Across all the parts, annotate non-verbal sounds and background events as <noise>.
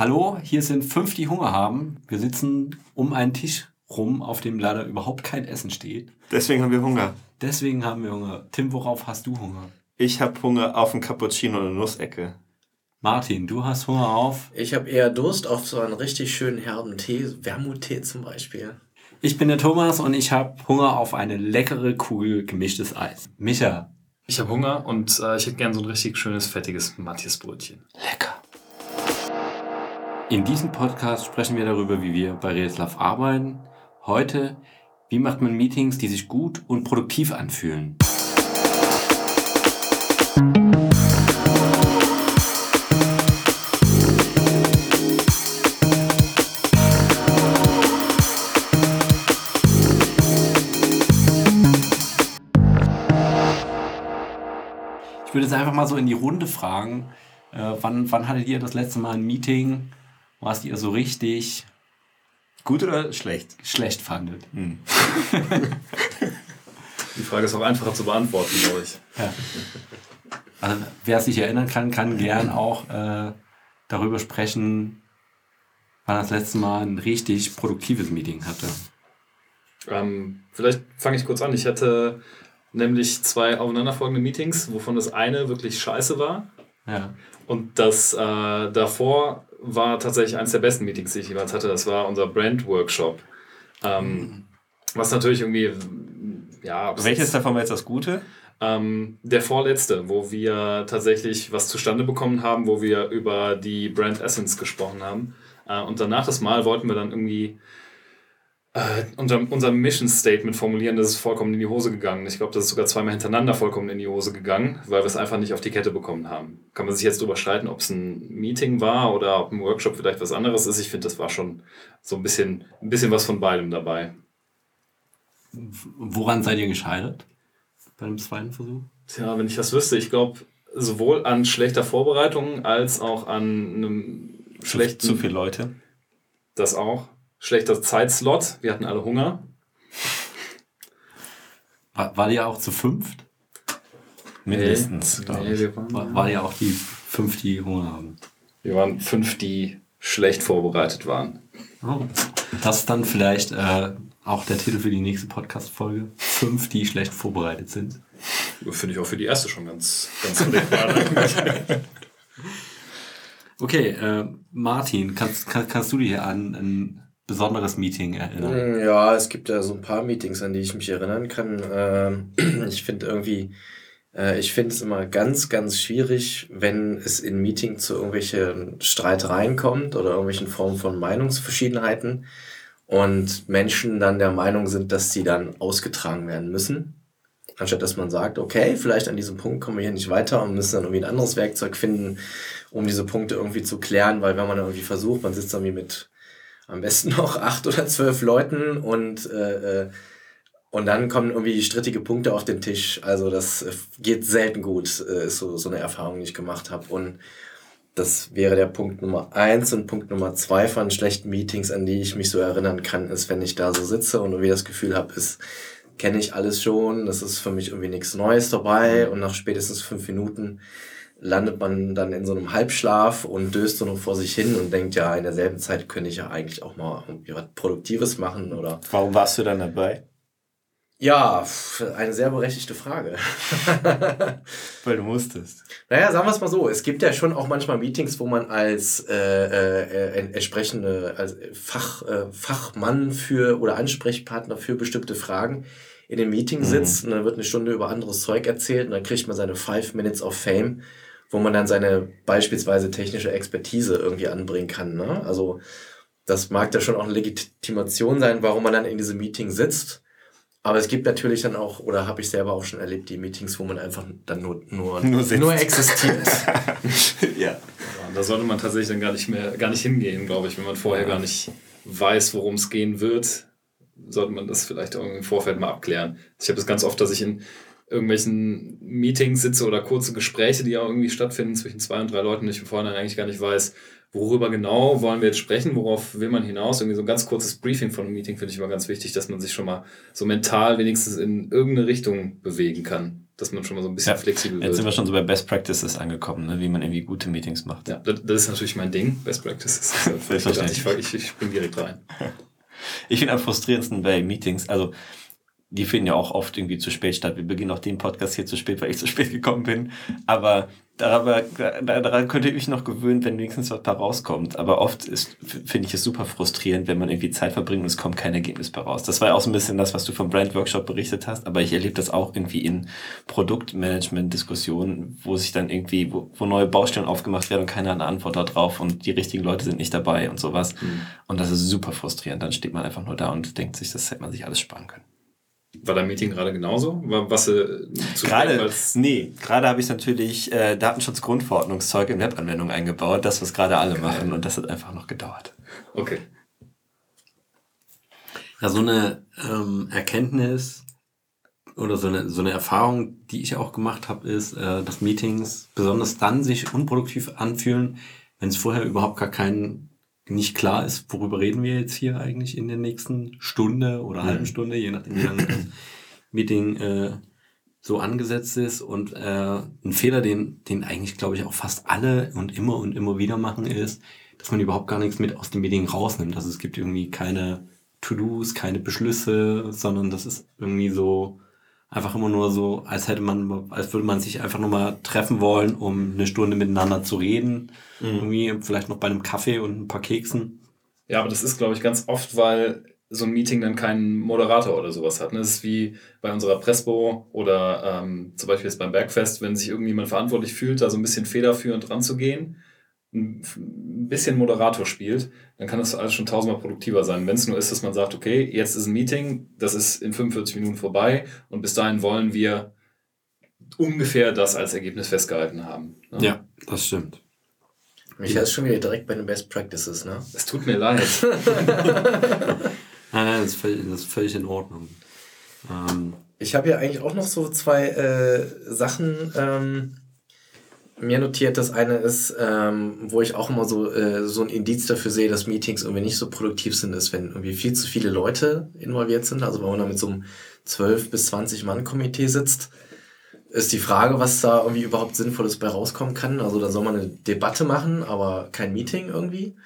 Hallo, hier sind fünf, die Hunger haben. Wir sitzen um einen Tisch rum, auf dem leider überhaupt kein Essen steht. Deswegen haben wir Hunger. Deswegen haben wir Hunger. Tim, worauf hast du Hunger? Ich habe Hunger auf einen Cappuccino und eine Nussecke. Martin, du hast Hunger auf? Ich habe eher Durst auf so einen richtig schönen herben Tee, Wermuttee zum Beispiel. Ich bin der Thomas und ich habe Hunger auf eine leckere Kugel gemischtes Eis. Micha. Ich habe Hunger und äh, ich hätte gern so ein richtig schönes, fettiges Matthias-Brötchen. Lecker. In diesem Podcast sprechen wir darüber, wie wir bei Redeslav arbeiten. Heute, wie macht man Meetings, die sich gut und produktiv anfühlen. Ich würde jetzt einfach mal so in die Runde fragen, äh, wann, wann hattet ihr das letzte Mal ein Meeting, was ihr so richtig gut oder schlecht? Schlecht fandet. Hm. <laughs> Die Frage ist auch einfacher zu beantworten, glaube ich. Ja. Also, wer sich erinnern kann, kann gern auch äh, darüber sprechen, wann das letzte Mal ein richtig produktives Meeting hatte. Ähm, vielleicht fange ich kurz an. Ich hatte nämlich zwei aufeinanderfolgende Meetings, wovon das eine wirklich scheiße war. Ja. Und das äh, davor war tatsächlich eines der besten Meetings, die ich jemals hatte. Das war unser Brand-Workshop. Ähm, mhm. Was natürlich irgendwie, ja. Welches davon war jetzt das Gute? Ähm, der vorletzte, wo wir tatsächlich was zustande bekommen haben, wo wir über die Brand Essence gesprochen haben. Äh, und danach das Mal wollten wir dann irgendwie äh, unser, unser Mission Statement formulieren, das ist vollkommen in die Hose gegangen. Ich glaube, das ist sogar zweimal hintereinander vollkommen in die Hose gegangen, weil wir es einfach nicht auf die Kette bekommen haben. Kann man sich jetzt darüber streiten, ob es ein Meeting war oder ob ein Workshop vielleicht was anderes ist. Ich finde, das war schon so ein bisschen, ein bisschen was von beidem dabei. Woran seid ihr gescheitert bei dem zweiten Versuch? Tja, wenn ich das wüsste, ich glaube, sowohl an schlechter Vorbereitung als auch an einem schlechten. Zu viele Leute. Das auch schlechter Zeitslot. Wir hatten alle Hunger. War, war die auch zu fünft? Mindestens, glaube nee, ich. War, war ja auch die fünf, die Hunger haben. Wir waren fünf, die schlecht vorbereitet waren. Oh. Das ist dann vielleicht äh, auch der Titel für die nächste Podcast-Folge. Fünf, die schlecht vorbereitet sind. Finde ich auch für die erste schon ganz, ganz adäquat. <laughs> okay, äh, Martin, kannst, kann, kannst du dich an ein besonderes Meeting erinnern? Mm, ja, es gibt ja so ein paar Meetings, an die ich mich erinnern kann. Ähm, <clears throat> ich finde irgendwie, äh, ich finde es immer ganz, ganz schwierig, wenn es in Meeting zu irgendwelchen Streitereien kommt oder irgendwelchen Formen von Meinungsverschiedenheiten und Menschen dann der Meinung sind, dass sie dann ausgetragen werden müssen. Anstatt dass man sagt, okay, vielleicht an diesem Punkt kommen wir hier nicht weiter und müssen dann irgendwie ein anderes Werkzeug finden, um diese Punkte irgendwie zu klären, weil wenn man irgendwie versucht, man sitzt irgendwie mit am besten noch <laughs> acht oder zwölf Leuten und äh, äh, und dann kommen irgendwie strittige Punkte auf den Tisch. Also das äh, geht selten gut, äh, ist so, so eine Erfahrung, die ich gemacht habe. Und das wäre der Punkt Nummer eins. Und Punkt Nummer zwei von schlechten Meetings, an die ich mich so erinnern kann, ist, wenn ich da so sitze und irgendwie das Gefühl habe, ist, kenne ich alles schon, das ist für mich irgendwie nichts Neues dabei. Und nach spätestens fünf Minuten landet man dann in so einem Halbschlaf und döst so noch vor sich hin und denkt, ja, in derselben Zeit könnte ich ja eigentlich auch mal irgendwie was Produktives machen oder. Warum warst du dann dabei? Ja, eine sehr berechtigte Frage. <laughs> Weil du musstest. Naja, sagen wir es mal so. Es gibt ja schon auch manchmal Meetings, wo man als äh, äh, entsprechende als Fach, äh, Fachmann für oder Ansprechpartner für bestimmte Fragen in dem Meeting sitzt mhm. und dann wird eine Stunde über anderes Zeug erzählt und dann kriegt man seine Five Minutes of Fame wo man dann seine beispielsweise technische Expertise irgendwie anbringen kann. Ne? Also das mag da schon auch eine Legitimation sein, warum man dann in diesem Meeting sitzt. Aber es gibt natürlich dann auch, oder habe ich selber auch schon erlebt, die Meetings, wo man einfach dann nur, nur, nur, nur existiert. <laughs> ja. ja. Da sollte man tatsächlich dann gar nicht mehr, gar nicht hingehen, glaube ich, wenn man vorher ja. gar nicht weiß, worum es gehen wird, sollte man das vielleicht irgendwie im Vorfeld mal abklären. Ich habe es ganz oft, dass ich in irgendwelchen Meetings sitze oder kurze Gespräche, die ja irgendwie stattfinden zwischen zwei und drei Leuten, und ich im Vorhinein eigentlich gar nicht weiß, worüber genau wollen wir jetzt sprechen, worauf will man hinaus. Irgendwie so ein ganz kurzes Briefing von einem Meeting finde ich immer ganz wichtig, dass man sich schon mal so mental wenigstens in irgendeine Richtung bewegen kann. dass man schon mal so ein bisschen Ja, flexibel Jetzt sind wir wird. schon so bei Best Practices angekommen, ne? wie man irgendwie gute Meetings macht. Ja, das, das ist natürlich mein Ding, Best Practices. <laughs> Ich, ich, ich spring direkt rein. Ich finde am frustrierendsten bei Meetings, also die finden ja auch oft irgendwie zu spät statt. Wir beginnen auch den Podcast hier zu spät, weil ich zu spät gekommen bin. Aber daran, daran könnte ich mich noch gewöhnen, wenn wenigstens was da rauskommt. Aber oft ist, finde ich es super frustrierend, wenn man irgendwie Zeit verbringt und es kommt kein Ergebnis bei raus. Das war ja auch so ein bisschen das, was du vom Brand Workshop berichtet hast. Aber ich erlebe das auch irgendwie in Produktmanagement-Diskussionen, wo sich dann irgendwie, wo, wo neue Baustellen aufgemacht werden und keiner hat eine Antwort darauf und die richtigen Leute sind nicht dabei und sowas. Und das ist super frustrierend. Dann steht man einfach nur da und denkt sich, das hätte man sich alles sparen können. War dein Meeting gerade genauso? War, was äh, zu Gerade, nee, gerade habe ich natürlich äh, Datenschutzgrundverordnungszeug in Webanwendungen eingebaut, das, was gerade alle machen, und das hat einfach noch gedauert. Okay. Ja, so eine ähm, Erkenntnis oder so eine, so eine Erfahrung, die ich auch gemacht habe, ist, äh, dass Meetings besonders dann sich unproduktiv anfühlen, wenn es vorher überhaupt gar kein nicht klar ist, worüber reden wir jetzt hier eigentlich in der nächsten Stunde oder halben Stunde, je nachdem, wie lange das Meeting äh, so angesetzt ist. Und äh, ein Fehler, den, den eigentlich, glaube ich, auch fast alle und immer und immer wieder machen, ist, dass man überhaupt gar nichts mit aus dem Meeting rausnimmt. Also es gibt irgendwie keine To-Dos, keine Beschlüsse, sondern das ist irgendwie so einfach immer nur so, als hätte man, als würde man sich einfach nur mal treffen wollen, um eine Stunde miteinander zu reden. Irgendwie vielleicht noch bei einem Kaffee und ein paar Keksen. Ja, aber das ist, glaube ich, ganz oft, weil so ein Meeting dann keinen Moderator oder sowas hat. Ne? Das ist wie bei unserer Presbo oder ähm, zum Beispiel jetzt beim Bergfest, wenn sich irgendjemand verantwortlich fühlt, da so ein bisschen federführend ranzugehen, ein bisschen Moderator spielt, dann kann das alles schon tausendmal produktiver sein. Wenn es nur ist, dass man sagt, okay, jetzt ist ein Meeting, das ist in 45 Minuten vorbei und bis dahin wollen wir ungefähr das als Ergebnis festgehalten haben. Ne? Ja, das stimmt. Michael ist schon wieder direkt bei den Best Practices, ne? Es tut mir leid. <laughs> <laughs> Nein, nein, das ist völlig, das ist völlig in Ordnung. Ähm, Ich habe ja eigentlich auch noch so zwei äh, Sachen ähm, mir notiert. Das eine ist, ähm, wo ich auch immer so, äh, so ein Indiz dafür sehe, dass Meetings irgendwie nicht so produktiv sind, ist, wenn irgendwie viel zu viele Leute involviert sind. Also wenn man da mit so einem 12 bis 20 Mann Komitee sitzt, ist die Frage, was da irgendwie überhaupt Sinnvolles bei rauskommen kann. Also da soll man eine Debatte machen, aber kein Meeting irgendwie.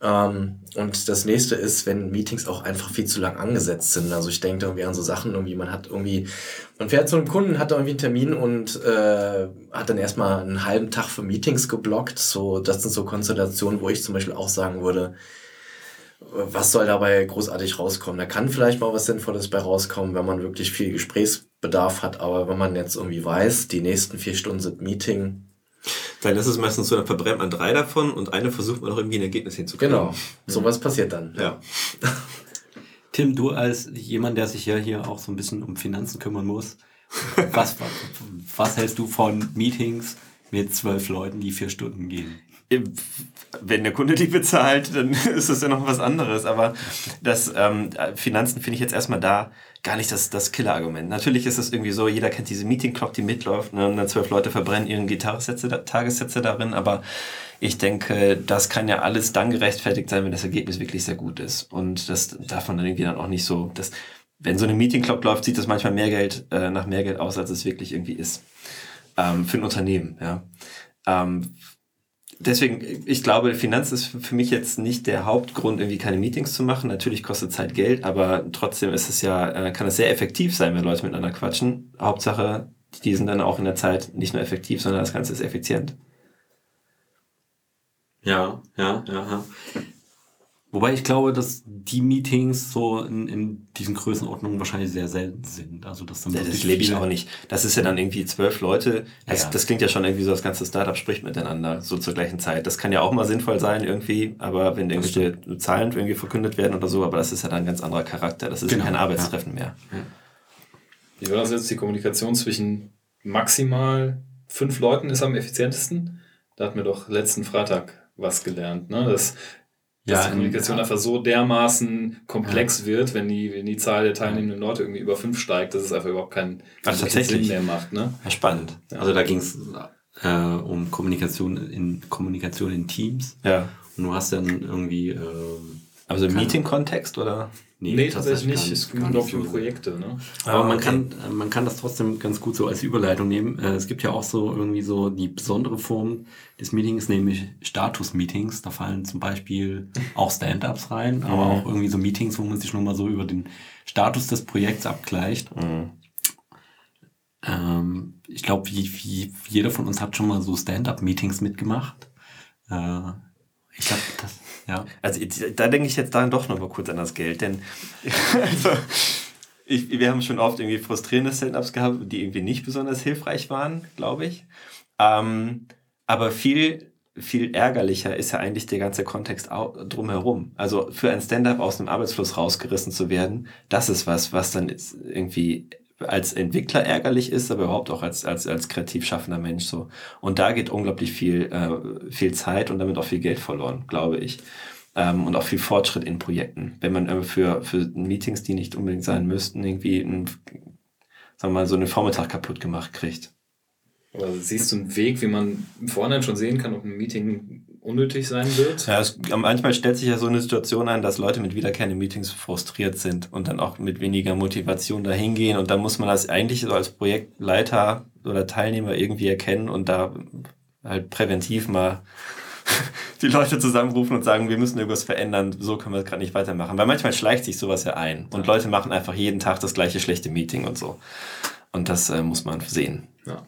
Ähm, und das nächste ist, wenn Meetings auch einfach viel zu lang angesetzt sind. Also ich denke irgendwie an so Sachen, irgendwie, man hat irgendwie, man fährt zu einem Kunden, hat da irgendwie einen Termin und äh, hat dann erstmal einen halben Tag für Meetings geblockt. So, das sind so Konstellationen, wo ich zum Beispiel auch sagen würde, was soll dabei großartig rauskommen? Da kann vielleicht mal was Sinnvolles bei rauskommen, wenn man wirklich viel Gesprächsbedarf hat, aber wenn man jetzt irgendwie weiß, die nächsten vier Stunden sind Meeting, Dann ist es meistens so, dann verbrennt man drei davon und eine versucht man noch irgendwie ein Ergebnis hinzukriegen. genau, sowas passiert dann. Ja. <laughs> Tim, du als jemand, der sich ja hier auch so ein bisschen um Finanzen kümmern muss, was, was hältst du von Meetings mit zwölf Leuten, die vier Stunden gehen? Wenn der Kunde die bezahlt, dann <laughs> ist das ja noch was anderes. Aber das ähm, Finanzen finde ich jetzt erstmal da gar nicht das, das Killer-Argument. Natürlich ist es irgendwie so, jeder kennt diese Meeting-Clock, die mitläuft, ne, und dann zwölf Leute verbrennen ihren Gitarresätze, Tagessätze darin, aber ich denke, das kann ja alles dann gerechtfertigt sein, wenn das Ergebnis wirklich sehr gut ist. Und das darf man dann irgendwie dann auch nicht so, das, wenn so eine Meeting-Clock läuft, sieht das manchmal mehr Geld, äh, nach mehr Geld aus, als es wirklich irgendwie ist. Ähm, für ein Unternehmen, ja. Ähm, deswegen, ich glaube, Finanz ist für mich jetzt nicht der Hauptgrund, irgendwie keine Meetings zu machen. Natürlich kostet Zeit Geld, aber trotzdem ist es ja, äh, kann es sehr effektiv sein, wenn Leute miteinander quatschen. Hauptsache, die sind dann auch in der Zeit nicht nur effektiv, sondern das Ganze ist effizient. Ja, ja, ja, ja. Wobei ich glaube, dass die Meetings so in, in diesen Größenordnungen wahrscheinlich sehr selten sind. Also dass dann Das lebe ich auch nicht. Das ist ja dann irgendwie zwölf Leute. Das, Ja. das klingt ja schon irgendwie so, das ganze Startup spricht miteinander, so zur gleichen Zeit. Das kann ja auch mal sinnvoll sein irgendwie, aber wenn irgendwelche Zahlen irgendwie verkündet werden oder so, aber das ist ja dann ein ganz anderer Charakter. Das ist Genau, kein Arbeitstreffen mehr. Wie war das jetzt? Die Kommunikation zwischen maximal fünf Leuten ist am effizientesten? Da hatten wir doch letzten Freitag was gelernt, ne? Dass, dass Ja, die Kommunikation ja. einfach so dermaßen komplex wird, wenn die, wenn die Zahl der teilnehmenden Leute irgendwie über fünf steigt, dass es einfach überhaupt keinen, keinen wirklichen tatsächlich? Sinn mehr macht. Ne? Ja, spannend. Also da ging es äh, um Kommunikation in Kommunikation in Teams. Ja. Und du hast dann irgendwie ähm, Aber so im Meeting-Kontext oder? Nee, nee tatsächlich nicht. Es ging nur für Projekte. Ne? Aber ah, man, kann, man kann das trotzdem ganz gut so als Überleitung nehmen. Äh, es gibt ja auch so irgendwie so die besondere Form des Meetings, nämlich Status-Meetings. Da fallen zum Beispiel auch Stand-ups rein, aber mhm. auch irgendwie so Meetings, wo man sich nochmal so über den Status des Projekts abgleicht. Mhm. Ähm, ich glaube, wie, wie jeder von uns hat schon mal so Stand-up-Meetings mitgemacht. Äh, ich glaube, das ja. Also da denke ich jetzt dann doch noch mal kurz an das Geld, denn <laughs> also, ich, wir haben schon oft irgendwie frustrierende Stand-ups gehabt, die irgendwie nicht besonders hilfreich waren, glaube ich. Ähm, aber viel, viel ärgerlicher ist ja eigentlich der ganze Kontext drumherum. Also für ein Stand-up aus einem Arbeitsfluss rausgerissen zu werden, das ist was, was dann irgendwie als Entwickler ärgerlich ist, aber überhaupt auch als, als, als kreativ schaffender Mensch so. Und da geht unglaublich viel, äh, viel Zeit und damit auch viel Geld verloren, glaube ich. Ähm, und auch viel Fortschritt in Projekten. Wenn man für, für Meetings, die nicht unbedingt sein müssten, irgendwie ein, sagen wir mal, so einen Vormittag kaputt gemacht kriegt. Aber siehst du einen Weg, wie man Vorhinein schon sehen kann, ob ein Meeting unnötig sein wird. Ja, es, manchmal stellt sich ja so eine Situation ein, dass Leute mit wiederkehrenden Meetings frustriert sind und dann auch mit weniger Motivation dahin gehen. Und dann muss man das eigentlich so als Projektleiter oder Teilnehmer irgendwie erkennen und da halt präventiv mal <laughs> die Leute zusammenrufen und sagen, wir müssen irgendwas verändern, so können wir es gerade nicht weitermachen. Weil manchmal schleicht sich sowas ja ein und ja. Leute machen einfach jeden Tag das gleiche schlechte Meeting und so. Und das äh, muss man sehen. Ja.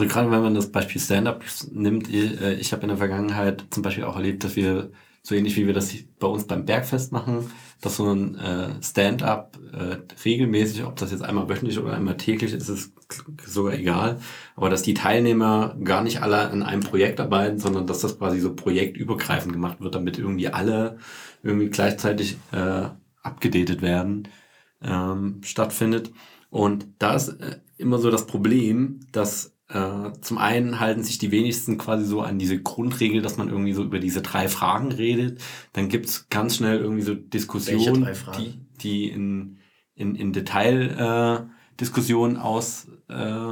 Also gerade wenn man das Beispiel Stand-up nimmt, äh, ich habe in der Vergangenheit zum Beispiel auch erlebt, dass wir so ähnlich wie wir das bei uns beim Bergfest machen, dass so ein äh, Stand-up äh, regelmäßig, ob das jetzt einmal wöchentlich oder einmal täglich ist, ist sogar egal, aber dass die Teilnehmer gar nicht alle an einem Projekt arbeiten, sondern dass das quasi so projektübergreifend gemacht wird, damit irgendwie alle irgendwie gleichzeitig äh, abgedatet werden, ähm, stattfindet. Und da ist äh, immer so das Problem, dass äh, zum einen halten sich die wenigsten quasi so an diese Grundregel, dass man irgendwie so über diese drei Fragen redet. Dann gibt's ganz schnell irgendwie so Diskussionen, die, die in, in, in Detail äh, Diskussionen aus, äh,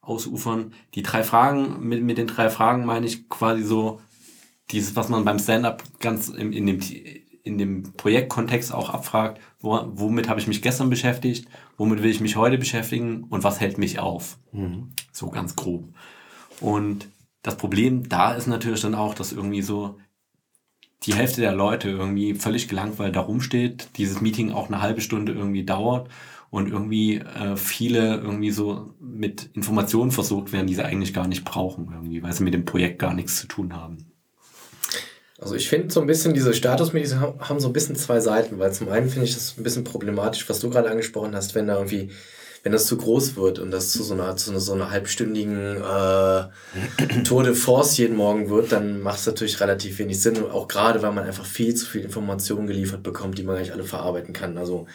ausufern. Die drei Fragen, mit, mit den drei Fragen meine ich quasi so dieses, was man beim Stand-up ganz in, in dem in dem Projektkontext auch abfragt, wo, womit habe ich mich gestern beschäftigt, womit will ich mich heute beschäftigen und was hält mich auf. Mhm. So ganz grob. Und das Problem da ist natürlich dann auch, dass irgendwie so die Hälfte der Leute irgendwie völlig gelangweilt da rumsteht, dieses Meeting auch eine halbe Stunde irgendwie dauert und irgendwie äh, viele irgendwie so mit Informationen versorgt werden, die sie eigentlich gar nicht brauchen, irgendwie, weil sie mit dem Projekt gar nichts zu tun haben. Also ich finde so ein bisschen, diese Statusmeetings haben so ein bisschen zwei Seiten, weil zum einen finde ich das ein bisschen problematisch, was du gerade angesprochen hast, wenn da irgendwie, wenn das zu groß wird und das zu so einer, zu so einer halbstündigen äh, Tour de Force jeden Morgen wird, dann macht es natürlich relativ wenig Sinn. auch gerade, weil man einfach viel zu viel Informationen geliefert bekommt, die man gar nicht alle verarbeiten kann. Also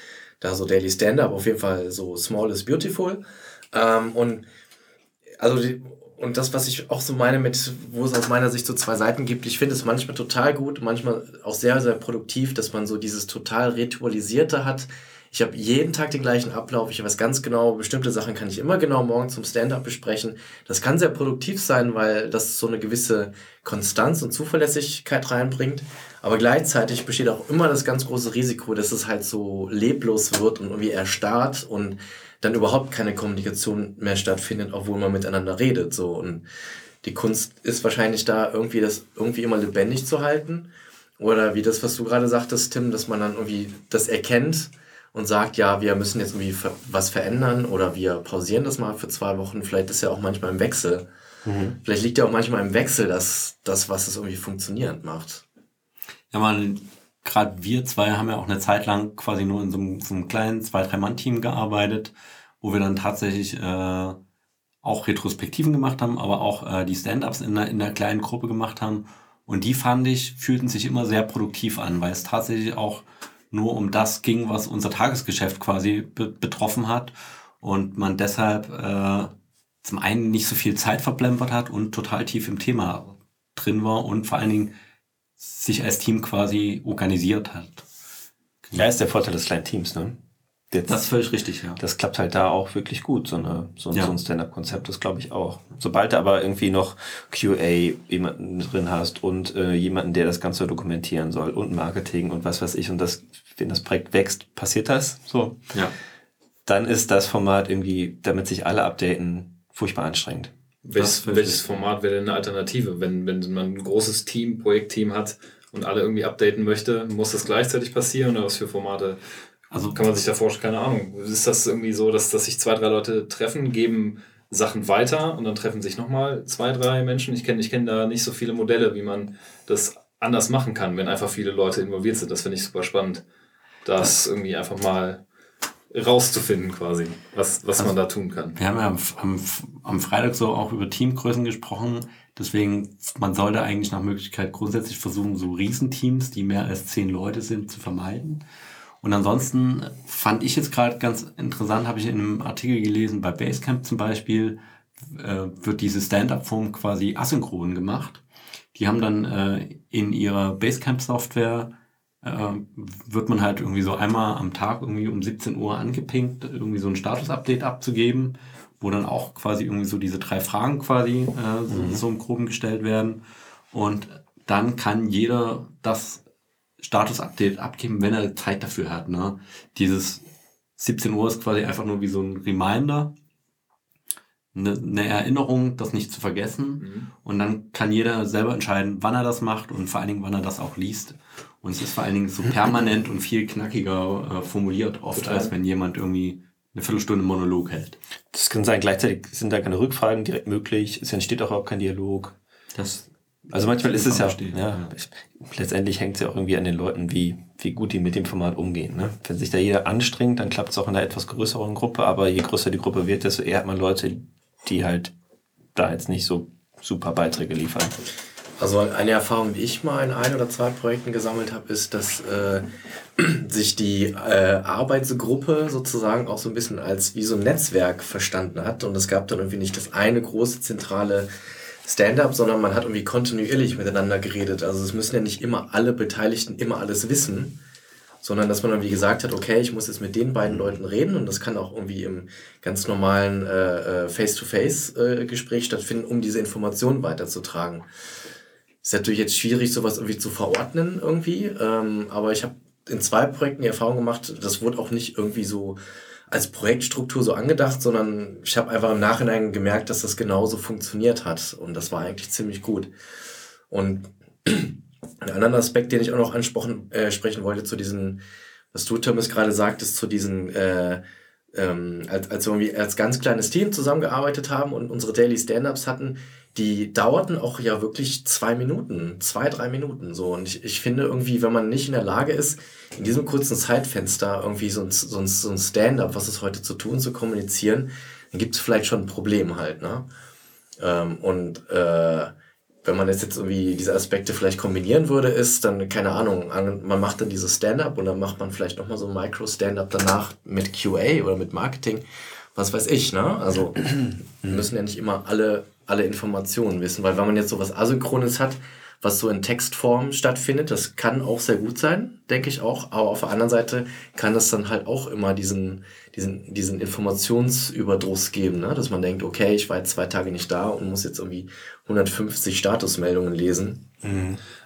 da so Daily Stand-up, auf jeden Fall so Small is Beautiful. Ähm, und also die, und das, was ich auch so meine mit, wo es aus meiner Sicht so zwei Seiten gibt, ich finde es manchmal total gut, manchmal auch sehr, sehr produktiv, dass man so dieses total ritualisierte hat. Ich habe jeden Tag den gleichen Ablauf, ich weiß ganz genau, bestimmte Sachen kann ich immer genau morgen zum Stand-up besprechen. Das kann sehr produktiv sein, weil das so eine gewisse Konstanz und Zuverlässigkeit reinbringt. Aber gleichzeitig besteht auch immer das ganz große Risiko, dass es halt so leblos wird und irgendwie erstarrt und dann überhaupt keine Kommunikation mehr stattfindet, obwohl man miteinander redet. So. Und die Kunst ist wahrscheinlich da irgendwie das irgendwie immer lebendig zu halten. Oder wie das, was du gerade sagtest, Tim, dass man dann irgendwie das erkennt und sagt, ja, wir müssen jetzt irgendwie was verändern oder wir pausieren das mal für zwei Wochen. Vielleicht ist ja auch manchmal im Wechsel. Mhm. Vielleicht liegt ja auch manchmal im Wechsel, dass das, was es irgendwie funktionierend macht. Ja, man, gerade wir zwei haben ja auch eine Zeit lang quasi nur in so einem, so einem kleinen zwei-, drei-Mann-Team gearbeitet wo wir dann tatsächlich äh, auch Retrospektiven gemacht haben, aber auch äh, die Stand-ups in in einer kleinen Gruppe gemacht haben. Und die fand ich, fühlten sich immer sehr produktiv an, weil es tatsächlich auch nur um das ging, was unser Tagesgeschäft quasi be betroffen hat. Und man deshalb äh, zum einen nicht so viel Zeit verplempert hat und total tief im Thema drin war und vor allen Dingen sich als Team quasi organisiert hat. Ja, ist der Vorteil des kleinen Teams, ne? Jetzt, Das ist völlig richtig, ja. das klappt halt da auch wirklich gut, so, eine, so, ein- Ja. so ein Stand-up-Konzept, das glaube ich auch. Sobald du aber irgendwie noch QA jemanden drin hast und äh, jemanden, der das Ganze dokumentieren soll und Marketing und was weiß ich und das, wenn das Projekt wächst, passiert das so, Ja. dann ist das Format irgendwie, damit sich alle updaten, furchtbar anstrengend. Welches, welches Format wäre denn eine Alternative? Wenn, wenn man ein großes Team, Projektteam hat und alle irgendwie updaten möchte, muss das gleichzeitig passieren oder was für Formate Also kann man sich da vorstellen? Keine Ahnung. Ist das irgendwie so, dass, dass sich zwei, drei Leute treffen, geben Sachen weiter und dann treffen sich nochmal zwei, drei Menschen? Ich kenne ich kenn da nicht so viele Modelle, wie man das anders machen kann, wenn einfach viele Leute involviert sind. Das finde ich super spannend. Das irgendwie einfach mal rauszufinden quasi, was, was man da tun kann. Wir haben ja am, am, am Freitag so auch über Teamgrößen gesprochen. Deswegen, man sollte eigentlich nach Möglichkeit grundsätzlich versuchen, so Riesenteams, die mehr als zehn Leute sind, zu vermeiden. Und ansonsten fand ich jetzt gerade ganz interessant, habe ich in einem Artikel gelesen, bei Basecamp zum Beispiel äh, wird diese Stand-up-Form quasi asynchron gemacht. Die haben dann äh, in ihrer Basecamp-Software äh, wird man halt irgendwie so einmal am Tag irgendwie um 17 Uhr angepinkt, irgendwie so ein Status-Update abzugeben, wo dann auch quasi irgendwie so diese drei Fragen quasi äh, so, so im Groben gestellt werden. Und dann kann jeder das Status-Update abgeben, wenn er Zeit dafür hat. Ne? Dieses 17 Uhr ist quasi einfach nur wie so ein Reminder, eine, eine Erinnerung, das nicht zu vergessen. Und dann kann jeder selber entscheiden, wann er das macht und vor allen Dingen, wann er das auch liest. Und es ist vor allen Dingen so permanent und viel knackiger äh, formuliert, oft Total. als wenn jemand irgendwie eine Viertelstunde Monolog hält. Das kann sein, gleichzeitig sind da keine Rückfragen direkt möglich, es entsteht auch überhaupt kein Dialog. Das Also manchmal ist es ja, Verstehen, ja, ja. ich- letztendlich hängt es ja auch irgendwie an den Leuten, wie, wie gut die mit dem Format umgehen. Ne? Wenn sich da jeder anstrengt, dann klappt es auch in einer etwas größeren Gruppe, aber je größer die Gruppe wird, desto eher hat man Leute, die halt da jetzt nicht so super Beiträge liefern. Also eine Erfahrung, die ich mal in ein oder zwei Projekten gesammelt habe, ist, dass äh, <clears throat> sich die äh, Arbeitsgruppe sozusagen auch so ein bisschen als wie so ein Netzwerk verstanden hat. Und es gab dann irgendwie nicht das eine große zentrale Stand-up, sondern man hat irgendwie kontinuierlich miteinander geredet. Also es müssen ja nicht immer alle Beteiligten immer alles wissen, sondern dass man irgendwie gesagt hat, okay, ich muss jetzt mit den beiden Leuten reden und das kann auch irgendwie im ganz normalen äh, äh, Face-to-Face-Gespräch stattfinden, um diese Informationen weiterzutragen. Ist natürlich jetzt schwierig, sowas irgendwie zu verordnen irgendwie, ähm, aber ich habe in zwei Projekten die Erfahrung gemacht, das wurde auch nicht irgendwie so als Projektstruktur so angedacht, sondern ich habe einfach im Nachhinein gemerkt, dass das genauso funktioniert hat und das war eigentlich ziemlich gut. Und <clears throat> einen anderen Aspekt, den ich auch noch ansprechen äh, sprechen wollte, zu diesen, was du, Thomas, gerade sagtest, zu diesen, äh, ähm, als, als wir irgendwie als ganz kleines Team zusammengearbeitet haben und unsere Daily Stand-Ups hatten, die dauerten auch ja wirklich zwei Minuten, zwei, drei Minuten so. Und ich, ich finde irgendwie, wenn man nicht in der Lage ist, in diesem kurzen Zeitfenster irgendwie so ein, so ein, so ein Stand-up, was ist heute zu tun, zu kommunizieren, dann gibt es vielleicht schon ein Problem halt, ne? Ähm, und äh, wenn man jetzt, jetzt irgendwie diese Aspekte vielleicht kombinieren würde, ist dann, keine Ahnung, an- man macht dann dieses Stand-up und dann macht man vielleicht nochmal so ein Micro-Stand-up danach mit QA oder mit Marketing, was weiß ich, ne? Also <clears throat> müssen ja nicht immer alle, alle Informationen wissen, weil wenn man jetzt so was Asynchrones hat, was so in Textform stattfindet, das kann auch sehr gut sein, denke ich auch, aber auf der anderen Seite kann das dann halt auch immer diesen, diesen, diesen Informationsüberdruss geben, ne? dass man denkt, okay, ich war jetzt zwei Tage nicht da und muss jetzt irgendwie 150 Statusmeldungen lesen.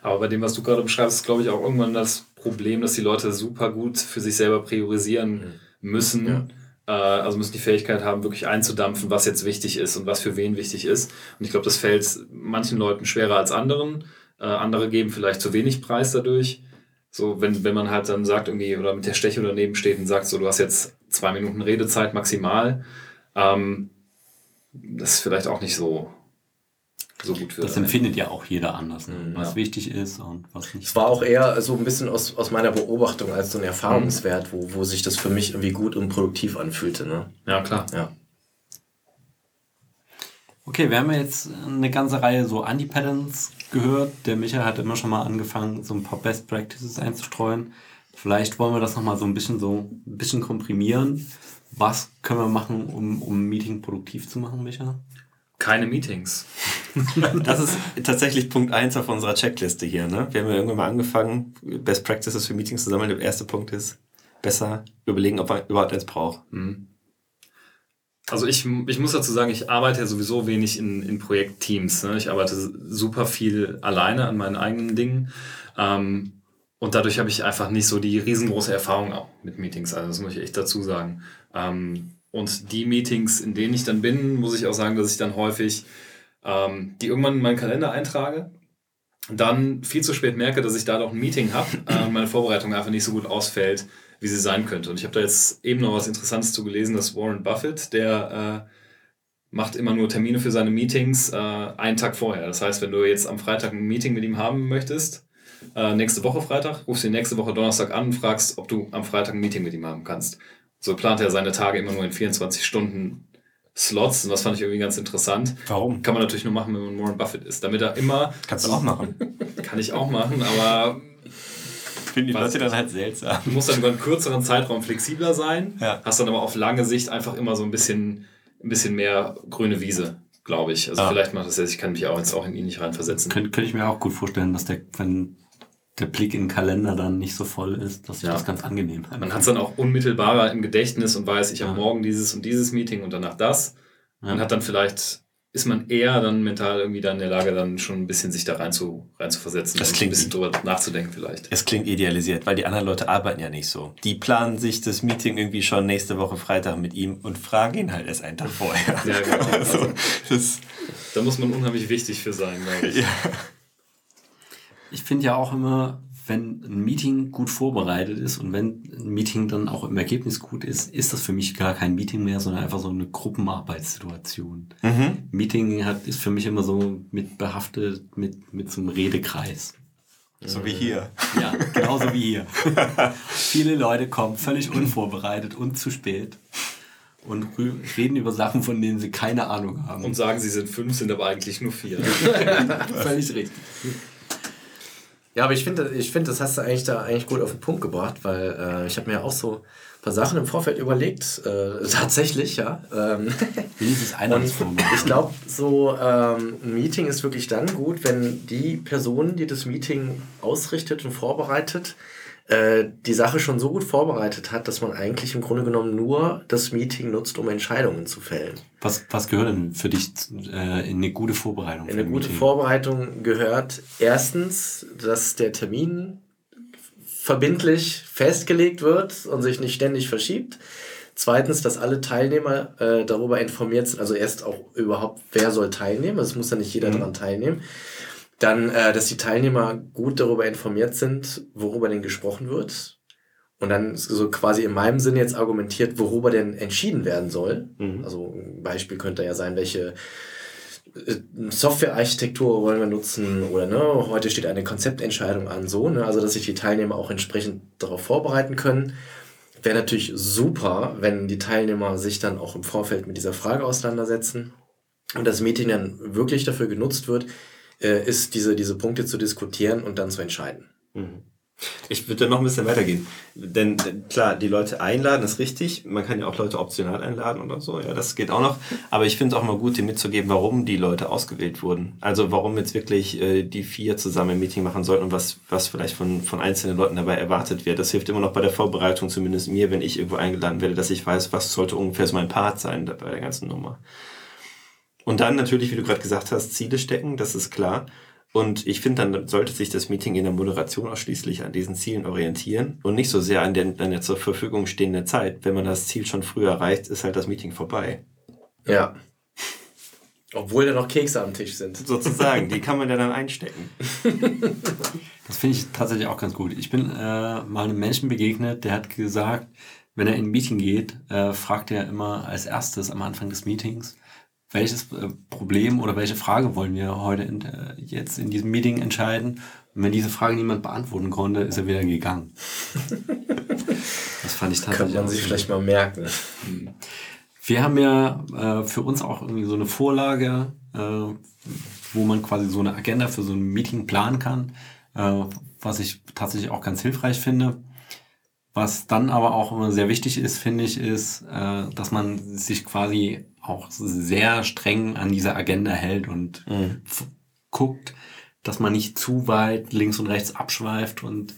Aber bei dem, was du gerade beschreibst, ist, glaube ich, auch irgendwann das Problem, dass die Leute super gut für sich selber priorisieren müssen. Ja. Äh, also müssen die Fähigkeit haben, wirklich einzudampfen, was jetzt wichtig ist und was für wen wichtig ist. Und ich glaube, das fällt manchen Leuten schwerer als anderen. Äh, andere geben vielleicht zu wenig Preis dadurch. So, wenn, wenn man halt dann sagt, irgendwie, oder mit der Steche daneben steht und sagt, so, du hast jetzt zwei Minuten Redezeit maximal, ähm, das ist vielleicht auch nicht so, so gut für Das empfindet ja auch jeder anders, ne? Mhm, was ja. wichtig ist und was nicht. Es war auch eher so ein bisschen aus, aus meiner Beobachtung als so ein Erfahrungswert, wo, wo sich das für mich irgendwie gut und produktiv anfühlte. Ne? Ja, klar. Ja. Okay, wir haben ja jetzt eine ganze Reihe so Anti-Patterns gehört. Der Michael hat immer schon mal angefangen, so ein paar Best Practices einzustreuen. Vielleicht wollen wir das nochmal so ein bisschen so ein bisschen komprimieren. Was können wir machen, um, um ein Meeting produktiv zu machen, Michael? Keine Meetings. <laughs> Das ist tatsächlich Punkt eins auf unserer Checkliste hier. Ne? Wir haben ja irgendwann mal angefangen, Best Practices für Meetings zu sammeln. Der erste Punkt ist besser überlegen, ob man überhaupt eins braucht. Mhm. Also ich, ich muss dazu sagen, ich arbeite ja sowieso wenig in, in Projektteams. Ne? Ich arbeite super viel alleine an meinen eigenen Dingen. Ähm, und dadurch habe ich einfach nicht so die riesengroße Erfahrung auch mit Meetings. Also das muss ich echt dazu sagen. Ähm, und die Meetings, in denen ich dann bin, muss ich auch sagen, dass ich dann häufig ähm, die irgendwann in meinen Kalender eintrage. Dann viel zu spät merke, dass ich da noch ein Meeting habe, äh, meine Vorbereitung einfach nicht so gut ausfällt, wie sie sein könnte. Und ich habe da jetzt eben noch was Interessantes zu gelesen, dass Warren Buffett, der äh, macht immer nur Termine für seine Meetings äh, einen Tag vorher. Das heißt, wenn du jetzt am Freitag ein Meeting mit ihm haben möchtest, äh, nächste Woche Freitag, rufst ihn nächste Woche Donnerstag an und fragst, ob du am Freitag ein Meeting mit ihm haben kannst. So plant er seine Tage immer nur in 24 Stunden Slots und das fand ich irgendwie ganz interessant. Warum? Kann man natürlich nur machen, wenn man Warren Buffett ist, damit er immer. Kannst du auch machen. <laughs> Kann ich auch machen, aber Finden die Leute dann halt seltsam. du musst dann über einen kürzeren Zeitraum flexibler sein, Ja. hast dann aber auf lange Sicht einfach immer so ein bisschen, ein bisschen mehr grüne Wiese, glaube ich. Also Ah. vielleicht macht das jetzt, ich kann mich auch jetzt auch in ihn nicht reinversetzen. Könnte, könnte ich mir auch gut vorstellen, dass der, wenn der Blick in den Kalender dann nicht so voll ist, dass sich Ja. das ganz angenehm Man hat es dann auch unmittelbarer im Gedächtnis und weiß, ich habe Ja. morgen dieses und dieses Meeting und danach das. Ja. Man hat dann vielleicht, ist man eher dann mental irgendwie dann in der Lage, dann schon ein bisschen sich da rein zu, rein zu versetzen Das und klingt- ein bisschen drüber nachzudenken vielleicht. Es klingt idealisiert, weil die anderen Leute arbeiten ja nicht so. Die planen sich das Meeting irgendwie schon nächste Woche Freitag mit ihm und fragen ihn halt erst einen Tag vorher. Ja, genau. <laughs> Also, das, Da muss man unheimlich wichtig für sein, glaube ich. ja. Ich finde ja auch immer, wenn ein Meeting gut vorbereitet ist und wenn ein Meeting dann auch im Ergebnis gut ist, ist das für mich gar kein Meeting mehr, sondern einfach so eine Gruppenarbeitssituation. Mhm. Meeting hat, ist für mich immer so mit behaftet mit, mit so einem Redekreis. So wie hier. Ja, genauso wie hier. <laughs> Viele Leute kommen völlig unvorbereitet und zu spät und reden über Sachen, von denen sie keine Ahnung haben. Und sagen, sie sind fünf, sind aber eigentlich nur vier. <laughs> völlig richtig. Ja, aber ich finde, ich finde, das hast du eigentlich da eigentlich gut auf den Punkt gebracht, weil äh, ich habe mir auch so ein paar Sachen im Vorfeld überlegt. Äh, <laughs> tatsächlich, ja. Ähm, Wenigstens einer und ist vor ich glaube, so ähm, ein Meeting ist wirklich dann gut, wenn die Person, die das Meeting ausrichtet und vorbereitet, äh, die Sache schon so gut vorbereitet hat, dass man eigentlich im Grunde genommen nur das Meeting nutzt, um Entscheidungen zu fällen. Was, was gehört denn für dich äh, in eine gute Vorbereitung? für Eine ein gute Meeting? Vorbereitung gehört erstens, dass der Termin verbindlich festgelegt wird und sich nicht ständig verschiebt. Zweitens, dass alle Teilnehmer äh, darüber informiert sind, also erst auch überhaupt, wer soll teilnehmen, es muss ja nicht jeder daran teilnehmen. Dann, äh, dass die Teilnehmer gut darüber informiert sind, worüber denn gesprochen wird. Und dann so quasi in meinem Sinne jetzt argumentiert, worüber denn entschieden werden soll. Mhm. Also ein Beispiel könnte ja sein, welche äh, Softwarearchitektur wollen wir nutzen oder ne, heute steht eine Konzeptentscheidung an, so, ne, also dass sich die Teilnehmer auch entsprechend darauf vorbereiten können. Wäre natürlich super, wenn die Teilnehmer sich dann auch im Vorfeld mit dieser Frage auseinandersetzen und das Meeting dann wirklich dafür genutzt wird, äh, ist diese, diese Punkte zu diskutieren und dann zu entscheiden. Mhm. Ich würde noch ein bisschen weitergehen. Denn äh, klar, die Leute einladen ist richtig. Man kann ja auch Leute optional einladen oder so. Ja, das geht auch noch. Aber ich finde es auch mal gut, dir mitzugeben, warum die Leute ausgewählt wurden. Also warum jetzt wirklich äh, die vier zusammen ein Meeting machen sollten und was, was vielleicht von, von einzelnen Leuten dabei erwartet wird. Das hilft immer noch bei der Vorbereitung, zumindest mir, wenn ich irgendwo eingeladen werde, dass ich weiß, was sollte ungefähr so mein Part sein bei der ganzen Nummer. Und dann natürlich, wie du gerade gesagt hast, Ziele stecken, das ist klar. Und ich finde, dann sollte sich das Meeting in der Moderation ausschließlich an diesen Zielen orientieren und nicht so sehr an der, an der zur Verfügung stehenden Zeit. Wenn man das Ziel schon früher erreicht, ist halt das Meeting vorbei. Ja. Obwohl da noch Kekse am Tisch sind. Sozusagen, die kann man ja dann einstecken. <laughs> Das finde ich tatsächlich auch ganz gut. Ich bin äh, mal einem Menschen begegnet, der hat gesagt, wenn er in ein Meeting geht, äh, fragt er immer als erstes am Anfang des Meetings, welches äh, Problem oder welche Frage wollen wir heute in, äh, jetzt in diesem Meeting entscheiden. Und wenn diese Frage niemand beantworten konnte, ist er wieder gegangen. <laughs> das fand ich Kann tatsächlich man auch sich vielleicht mal merken. Wir haben ja äh, für uns auch irgendwie so eine Vorlage, äh, wo man quasi so eine Agenda für so ein Meeting planen kann, äh, was ich tatsächlich auch ganz hilfreich finde. Was dann aber auch immer sehr wichtig ist, finde ich, ist, äh, dass man sich quasi auch sehr streng an dieser Agenda hält und Mhm. guckt, dass man nicht zu weit links und rechts abschweift und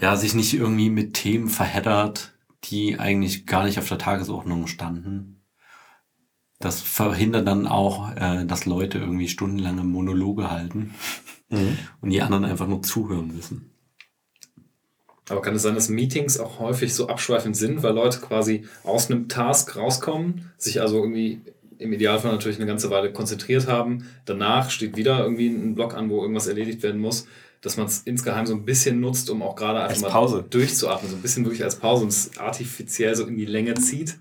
ja, sich nicht irgendwie mit Themen verheddert, die eigentlich gar nicht auf der Tagesordnung standen. Das verhindert dann auch, äh, dass Leute irgendwie stundenlange Monologe halten <laughs> und die anderen einfach nur zuhören müssen. Aber kann es sein, dass Meetings auch häufig so abschweifend sind, weil Leute quasi aus einem Task rauskommen, sich also irgendwie im Idealfall natürlich eine ganze Weile konzentriert haben. Danach steht wieder irgendwie ein Block an, wo irgendwas erledigt werden muss, dass man es insgeheim so ein bisschen nutzt, um auch gerade einfach Als mal Pause. durchzuatmen, so ein bisschen wirklich als Pause und es artifiziell so in die Länge zieht,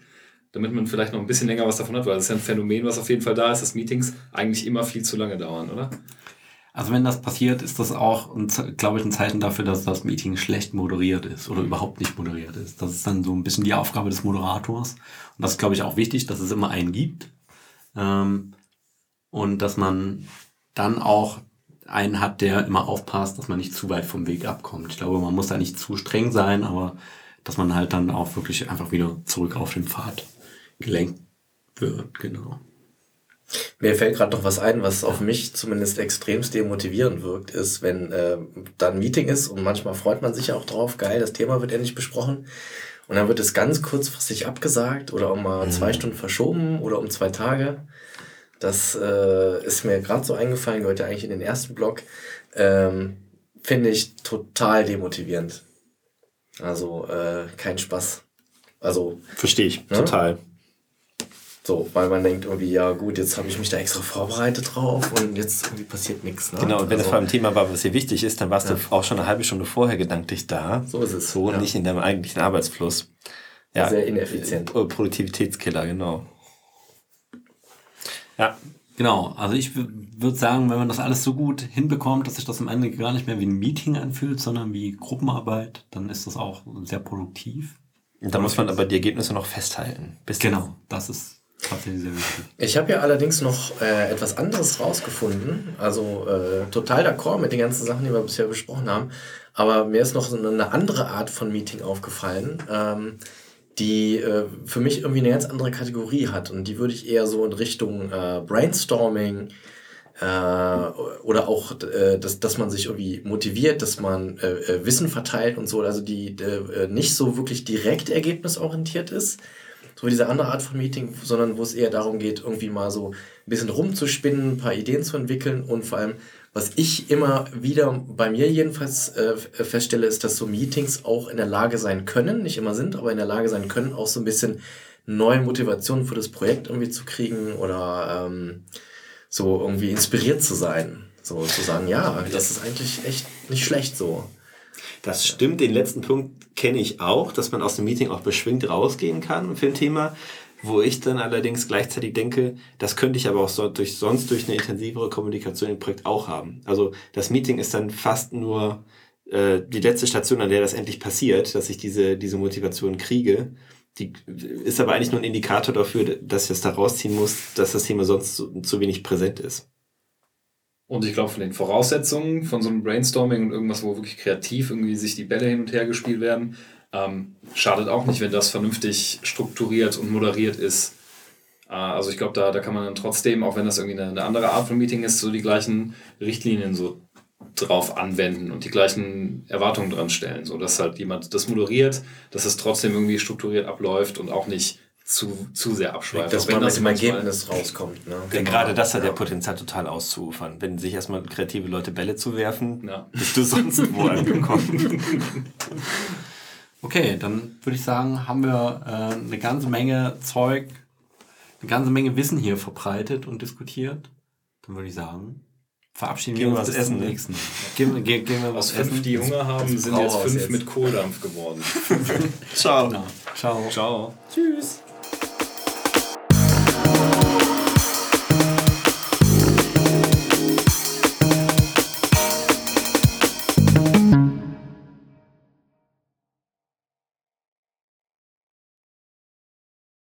damit man vielleicht noch ein bisschen länger was davon hat, weil das ist ja ein Phänomen, was auf jeden Fall da ist, dass Meetings eigentlich immer viel zu lange dauern, oder? Also wenn das passiert, ist das auch, glaube ich, ein Zeichen dafür, dass das Meeting schlecht moderiert ist oder überhaupt nicht moderiert ist. Das ist dann so ein bisschen die Aufgabe des Moderators. Und das ist, glaube ich, auch wichtig, dass es immer einen gibt. Ähm, und dass man dann auch einen hat, der immer aufpasst, dass man nicht zu weit vom Weg abkommt. Ich glaube, man muss da nicht zu streng sein, aber dass man halt dann auch wirklich einfach wieder zurück auf den Pfad gelenkt wird, genau. Mir fällt gerade noch was ein, was auf mich zumindest extremst demotivierend wirkt, ist, wenn äh, da ein Meeting ist und manchmal freut man sich ja auch drauf, geil, das Thema wird endlich besprochen. Und dann wird es ganz kurzfristig abgesagt oder um mal zwei Stunden verschoben oder um zwei Tage. Das äh, ist mir gerade so eingefallen, gehört ja eigentlich in den ersten Block. Ähm, Finde ich total demotivierend. Also äh, kein Spaß. Also Verstehe ich, Ja? total. So, weil man denkt irgendwie, ja gut, jetzt habe ich mich da extra vorbereitet drauf und jetzt irgendwie passiert nichts. Ne? Genau, und wenn das also, vor allem Thema war, was dir wichtig ist, dann warst du auch schon eine halbe Stunde vorher gedanklich da. So ist es, So und ja. nicht in deinem eigentlichen Arbeitsfluss. Sehr ineffizient. Äh, Produktivitätskiller, genau. Ja, Genau, also ich würde sagen, wenn man das alles so gut hinbekommt, dass sich das am Ende gar nicht mehr wie ein Meeting anfühlt, sondern wie Gruppenarbeit, dann ist das auch sehr produktiv. und da muss man aber die Ergebnisse noch festhalten. Bis Genau, das ist Ich habe ja allerdings noch äh, etwas anderes rausgefunden. Also äh, total d'accord mit den ganzen Sachen, die wir bisher besprochen haben. Aber mir ist noch so eine andere Art von Meeting aufgefallen, ähm, die äh, für mich irgendwie eine ganz andere Kategorie hat. Und die würde ich eher so in Richtung äh, Brainstorming äh, oder auch, äh, dass, dass man sich irgendwie motiviert, dass man Wissen verteilt und so. Also die nicht so wirklich direkt ergebnisorientiert ist so diese andere Art von Meeting, sondern wo es eher darum geht, irgendwie mal so ein bisschen rumzuspinnen, ein paar Ideen zu entwickeln und vor allem, was ich immer wieder bei mir jedenfalls äh, feststelle, ist, dass so Meetings auch in der Lage sein können, nicht immer sind, aber in der Lage sein können, auch so ein bisschen neue Motivationen für das Projekt irgendwie zu kriegen oder ähm, so irgendwie inspiriert zu sein. So zu sagen, ja, das ist eigentlich echt nicht schlecht so. Das stimmt, den letzten Punkt kenne ich auch, dass man aus dem Meeting auch beschwingt rausgehen kann für ein Thema, wo ich dann allerdings gleichzeitig denke, das könnte ich aber auch so durch, sonst durch eine intensivere Kommunikation im Projekt auch haben. Also das Meeting ist dann fast nur äh, die letzte Station, an der das endlich passiert, dass ich diese, diese Motivation kriege. Die ist aber eigentlich nur ein Indikator dafür, dass ich das da rausziehen muss, dass das Thema sonst zu, zu wenig präsent ist. Und ich glaube, von den Voraussetzungen von so einem Brainstorming und irgendwas, wo wirklich kreativ irgendwie sich die Bälle hin und her gespielt werden, ähm, schadet auch nicht, wenn das vernünftig strukturiert und moderiert ist. Äh, also ich glaube, da, da kann man dann trotzdem, auch wenn das irgendwie eine, eine andere Art von Meeting ist, so die gleichen Richtlinien so drauf anwenden und die gleichen Erwartungen dran stellen, so dass halt jemand das moderiert, dass es trotzdem irgendwie strukturiert abläuft und auch nicht zu, zu sehr abschweift. Dass man mit das dem manchmal- Ergebnis rauskommt. Ne? Denn gerade das hat ja Potenzial total auszuufern. Wenn sich erstmal kreative Leute Bälle zu werfen, Ja. bist du sonst <laughs> wo angekommen. <laughs> Okay, dann würde ich sagen, haben wir äh, eine ganze Menge Zeug, eine ganze Menge Wissen hier verbreitet und diskutiert. Dann würde ich sagen, verabschieden Gehen wir uns was bis essen, zum ne? nächsten. <laughs> Gehen, gehen, gehen wir was Aus fünf, essen. die Hunger haben, sind jetzt fünf jetzt. mit Kohldampf geworden. Ciao. Genau. Ciao. Ciao. Tschüss.